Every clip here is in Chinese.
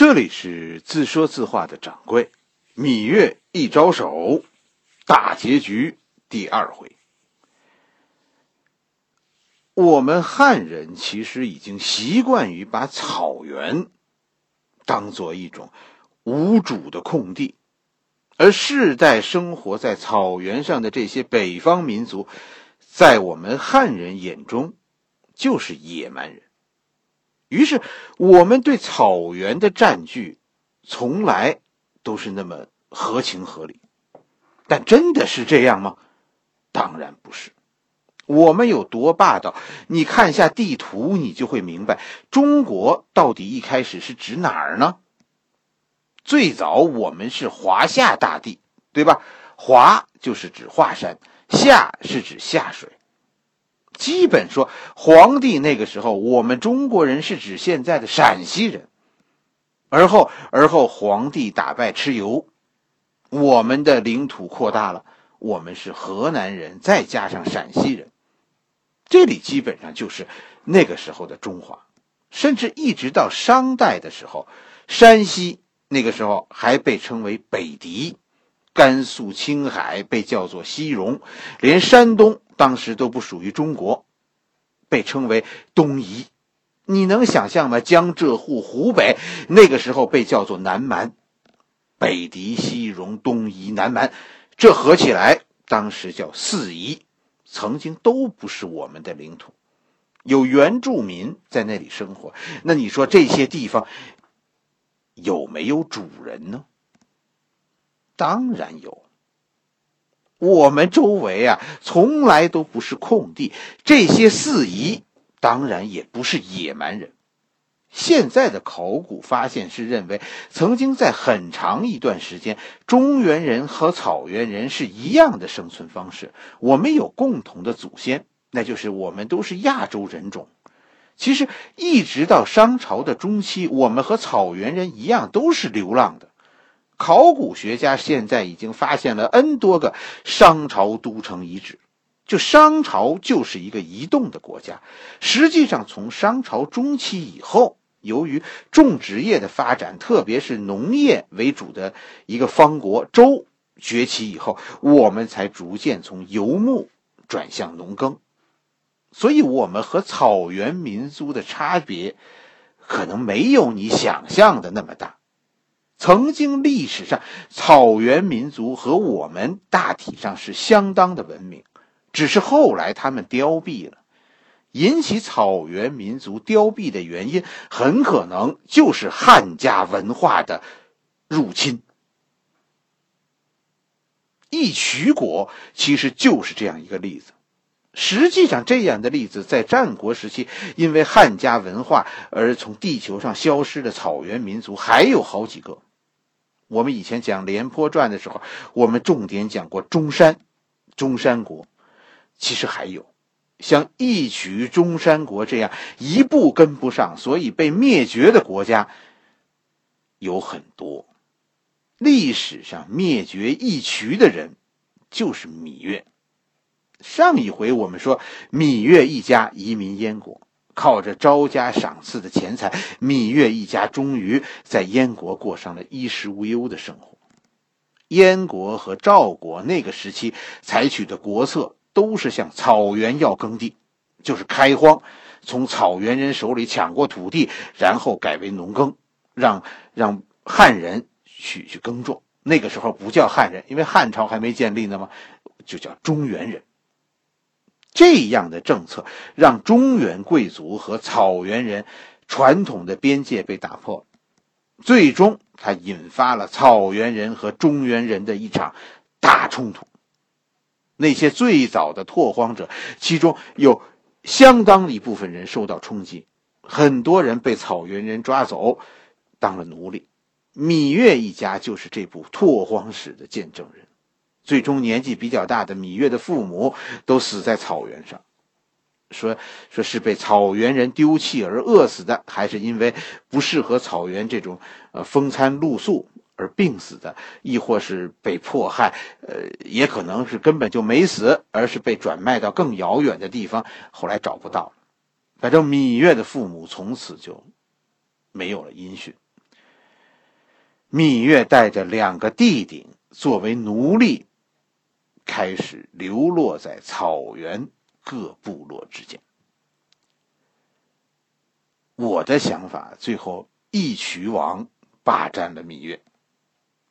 这里是自说自话的掌柜，芈月一招手，大结局第二回。我们汉人其实已经习惯于把草原当做一种无主的空地，而世代生活在草原上的这些北方民族，在我们汉人眼中就是野蛮人。于是，我们对草原的占据，从来都是那么合情合理。但真的是这样吗？当然不是。我们有多霸道？你看一下地图，你就会明白，中国到底一开始是指哪儿呢？最早我们是华夏大地，对吧？华就是指华山，夏是指下水。基本说，皇帝那个时候，我们中国人是指现在的陕西人。而后，而后皇帝打败蚩尤，我们的领土扩大了，我们是河南人，再加上陕西人，这里基本上就是那个时候的中华。甚至一直到商代的时候，山西那个时候还被称为北狄，甘肃、青海被叫做西戎，连山东。当时都不属于中国，被称为东夷。你能想象吗？江浙沪、湖北那个时候被叫做南蛮，北狄、西戎、东夷、南蛮，这合起来当时叫四夷，曾经都不是我们的领土，有原住民在那里生活。那你说这些地方有没有主人呢？当然有。我们周围啊，从来都不是空地。这些四夷当然也不是野蛮人。现在的考古发现是认为，曾经在很长一段时间，中原人和草原人是一样的生存方式。我们有共同的祖先，那就是我们都是亚洲人种。其实，一直到商朝的中期，我们和草原人一样，都是流浪的。考古学家现在已经发现了 N 多个商朝都城遗址，就商朝就是一个移动的国家。实际上，从商朝中期以后，由于种植业的发展，特别是农业为主的一个方国周崛起以后，我们才逐渐从游牧转向农耕。所以，我们和草原民族的差别，可能没有你想象的那么大。曾经历史上，草原民族和我们大体上是相当的文明，只是后来他们凋敝了。引起草原民族凋敝的原因，很可能就是汉家文化的入侵。义渠国其实就是这样一个例子。实际上，这样的例子在战国时期，因为汉家文化而从地球上消失的草原民族还有好几个。我们以前讲《廉颇传》的时候，我们重点讲过中山，中山国。其实还有像义渠、中山国这样一步跟不上，所以被灭绝的国家有很多。历史上灭绝义渠的人就是芈月。上一回我们说，芈月一家移民燕国。靠着招家赏赐的钱财，芈月一家终于在燕国过上了衣食无忧的生活。燕国和赵国那个时期采取的国策都是向草原要耕地，就是开荒，从草原人手里抢过土地，然后改为农耕，让让汉人去去耕种。那个时候不叫汉人，因为汉朝还没建立呢嘛，就叫中原人。这样的政策让中原贵族和草原人传统的边界被打破，最终它引发了草原人和中原人的一场大冲突。那些最早的拓荒者，其中有相当一部分人受到冲击，很多人被草原人抓走当了奴隶。芈月一家就是这部拓荒史的见证人。最终，年纪比较大的芈月的父母都死在草原上，说说是被草原人丢弃而饿死的，还是因为不适合草原这种呃风餐露宿而病死的，亦或是被迫害，呃，也可能是根本就没死，而是被转卖到更遥远的地方，后来找不到了。反正芈月的父母从此就没有了音讯。芈月带着两个弟弟作为奴隶，开始流落在草原各部落之间。我的想法，最后义渠王霸占了芈月。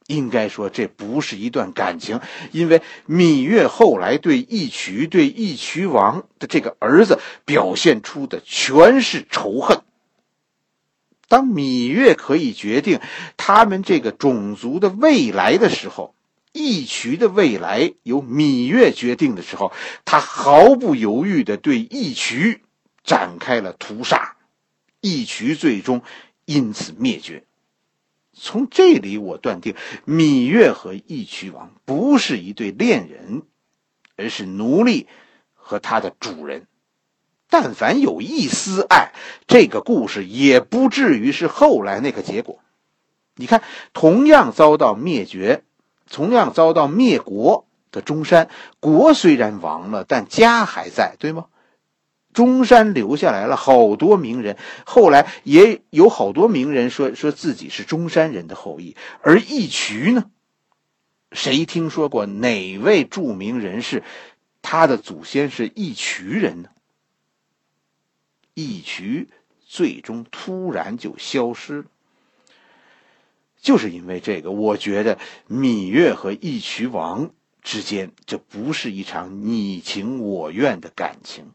应该说，这不是一段感情，因为芈月后来对义渠、对义渠王的这个儿子表现出的全是仇恨。当芈月可以决定他们这个种族的未来的时候，义渠的未来由芈月决定的时候，他毫不犹豫地对义渠展开了屠杀，义渠最终因此灭绝。从这里，我断定芈月和义渠王不是一对恋人，而是奴隶和他的主人。但凡有一丝爱，这个故事也不至于是后来那个结果。你看，同样遭到灭绝，同样遭到灭国的中山国虽然亡了，但家还在，对吗？中山留下来了好多名人，后来也有好多名人说说自己是中山人的后裔。而义渠呢？谁听说过哪位著名人士，他的祖先是义渠人呢？义渠最终突然就消失了，就是因为这个，我觉得芈月和义渠王之间，这不是一场你情我愿的感情。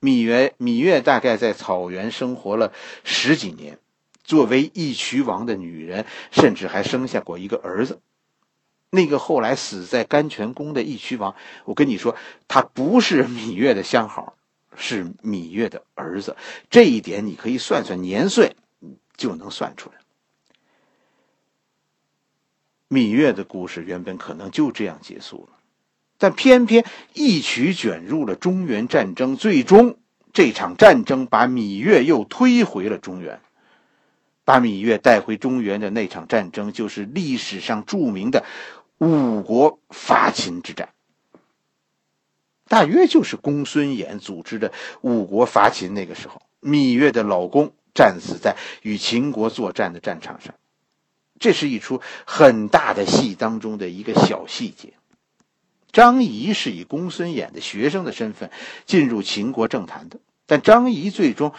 芈月，芈月大概在草原生活了十几年，作为义渠王的女人，甚至还生下过一个儿子。那个后来死在甘泉宫的义渠王，我跟你说，他不是芈月的相好，是芈月的儿子。这一点你可以算算年岁，就能算出来。芈月的故事原本可能就这样结束了。但偏偏一曲卷入了中原战争，最终这场战争把芈月又推回了中原。把芈月带回中原的那场战争，就是历史上著名的五国伐秦之战。大约就是公孙衍组织的五国伐秦。那个时候，芈月的老公战死在与秦国作战的战场上。这是一出很大的戏当中的一个小细节。张仪是以公孙衍的学生的身份进入秦国政坛的，但张仪最终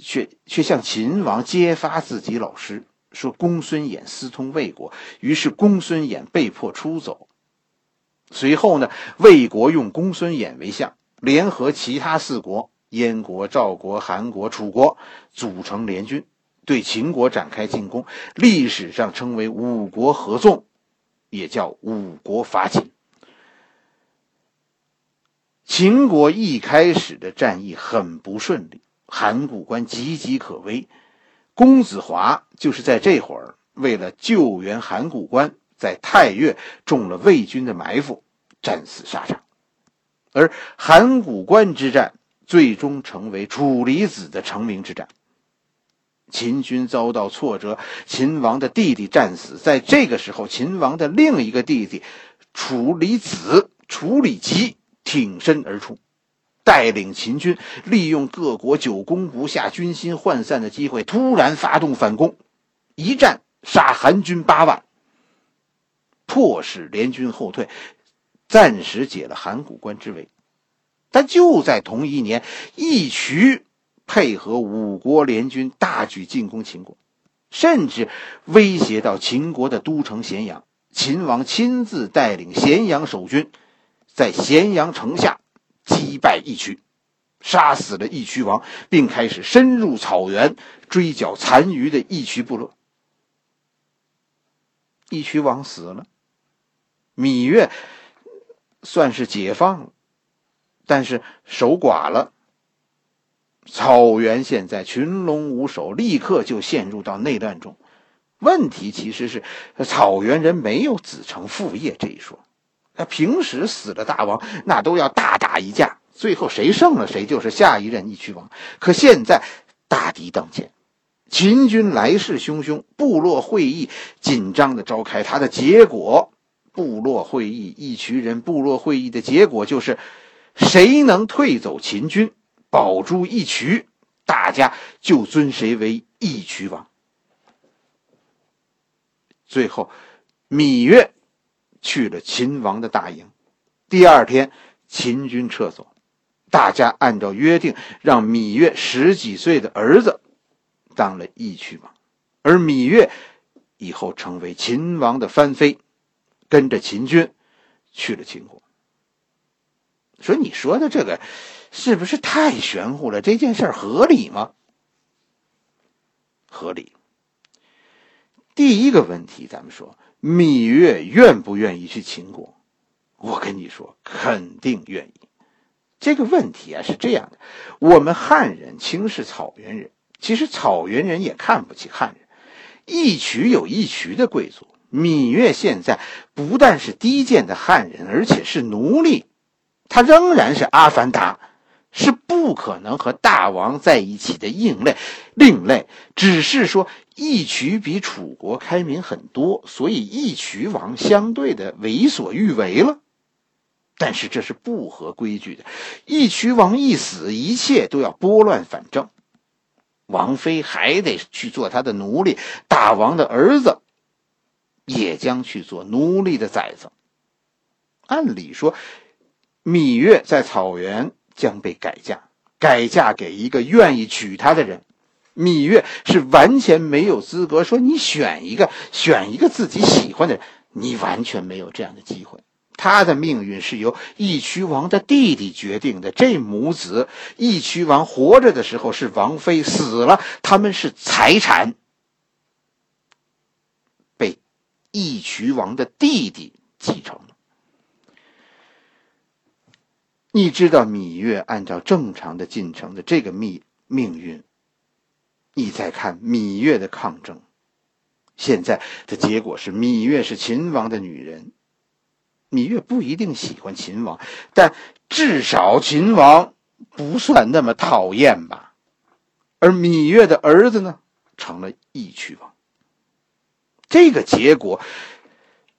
却却向秦王揭发自己老师，说公孙衍私通魏国，于是公孙衍被迫出走。随后呢，魏国用公孙衍为相，联合其他四国——燕国、赵国、韩国、楚国，组成联军，对秦国展开进攻。历史上称为五国合纵，也叫五国伐秦。秦国一开始的战役很不顺利，函谷关岌岌可危。公子华就是在这会儿，为了救援函谷关，在太岳中了魏军的埋伏，战死沙场。而函谷关之战最终成为楚离子的成名之战。秦军遭到挫折，秦王的弟弟战死。在这个时候，秦王的另一个弟弟楚离子楚里吉。挺身而出，带领秦军利用各国久攻不下、军心涣散的机会，突然发动反攻，一战杀韩军八万，迫使联军后退，暂时解了函谷关之围。但就在同一年，义渠配合五国联军大举进攻秦国，甚至威胁到秦国的都城咸阳。秦王亲自带领咸阳守军。在咸阳城下击败义渠，杀死了义渠王，并开始深入草原追剿残余的义渠部落。义渠王死了，芈月算是解放了，但是守寡了。草原现在群龙无首，立刻就陷入到内乱中。问题其实是草原人没有子承父业这一说。那平时死了大王，那都要大打一架，最后谁胜了，谁就是下一任义渠王。可现在大敌当前，秦军来势汹汹，部落会议紧张的召开，它的结果，部落会议，义渠人部落会议的结果就是，谁能退走秦军，保住义渠，大家就尊谁为义渠王。最后，芈月去了秦王的大营。第二天，秦军撤走，大家按照约定，让芈月十几岁的儿子当了义渠王，而芈月以后成为秦王的藩妃，跟着秦军去了秦国。说你说的这个是不是太玄乎了？这件事合理吗？合理。第一个问题，咱们说芈月愿不愿意去秦国？我跟你说，肯定愿意。这个问题啊是这样的：我们汉人轻视草原人，其实草原人也看不起汉人。一渠有一渠的贵族，芈月现在不但是低贱的汉人，而且是奴隶，他仍然是阿凡达。是不可能和大王在一起的另类，另类只是说义渠比楚国开明很多，所以义渠王相对的为所欲为了。但是这是不合规矩的，义渠王一死，一切都要拨乱反正，王妃还得去做他的奴隶，大王的儿子也将去做奴隶的崽子。按理说，芈月在草原。将被改嫁，改嫁给一个愿意娶她的人。芈月是完全没有资格说你选一个，选一个自己喜欢的人，你完全没有这样的机会。她的命运是由义渠王的弟弟决定的。这母子，义渠王活着的时候是王妃，死了他们是财产，被义渠王的弟弟继承。你知道芈月按照正常的进程的这个命命运，你再看芈月的抗争，现在的结果是芈月是秦王的女人，芈月不一定喜欢秦王，但至少秦王不算那么讨厌吧。而芈月的儿子呢，成了义渠王。这个结果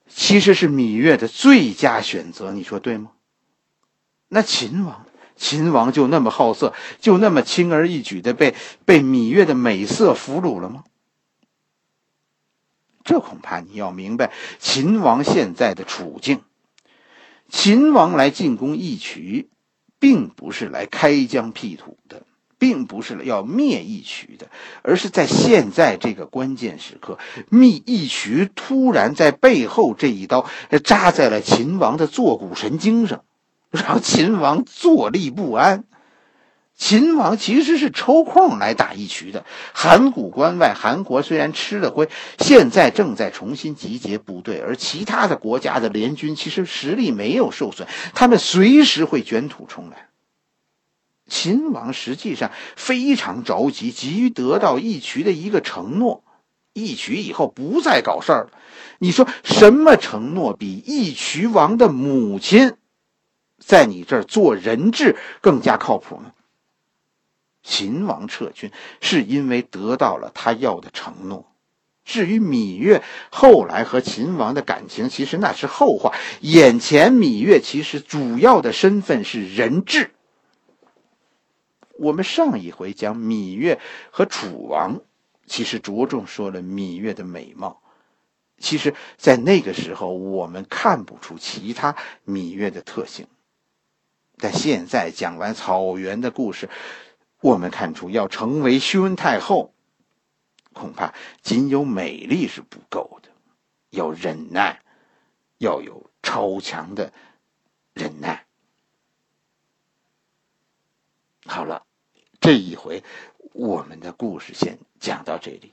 其实是芈月的最佳选择，你说对吗？那秦王，秦王就那么好色，就那么轻而易举的被被芈月的美色俘虏了吗？这恐怕你要明白秦王现在的处境。秦王来进攻义渠，并不是来开疆辟土的，并不是要灭义渠的，而是在现在这个关键时刻，灭义渠突然在背后这一刀扎在了秦王的坐骨神经上。让秦王坐立不安。秦王其实是抽空来打义渠的。函谷关外，韩国虽然吃了亏，现在正在重新集结部队，而其他的国家的联军其实实力没有受损，他们随时会卷土重来。秦王实际上非常着急，急于得到义渠的一个承诺：义渠以后不再搞事儿了。你说什么承诺比义渠王的母亲？在你这儿做人质更加靠谱呢。秦王撤军是因为得到了他要的承诺。至于芈月后来和秦王的感情，其实那是后话。眼前芈月其实主要的身份是人质。我们上一回讲芈月和楚王，其实着重说了芈月的美貌。其实，在那个时候，我们看不出其他芈月的特性。但现在讲完草原的故事，我们看出要成为宣恩太后，恐怕仅有美丽是不够的，要忍耐，要有超强的忍耐。好了，这一回我们的故事先讲到这里。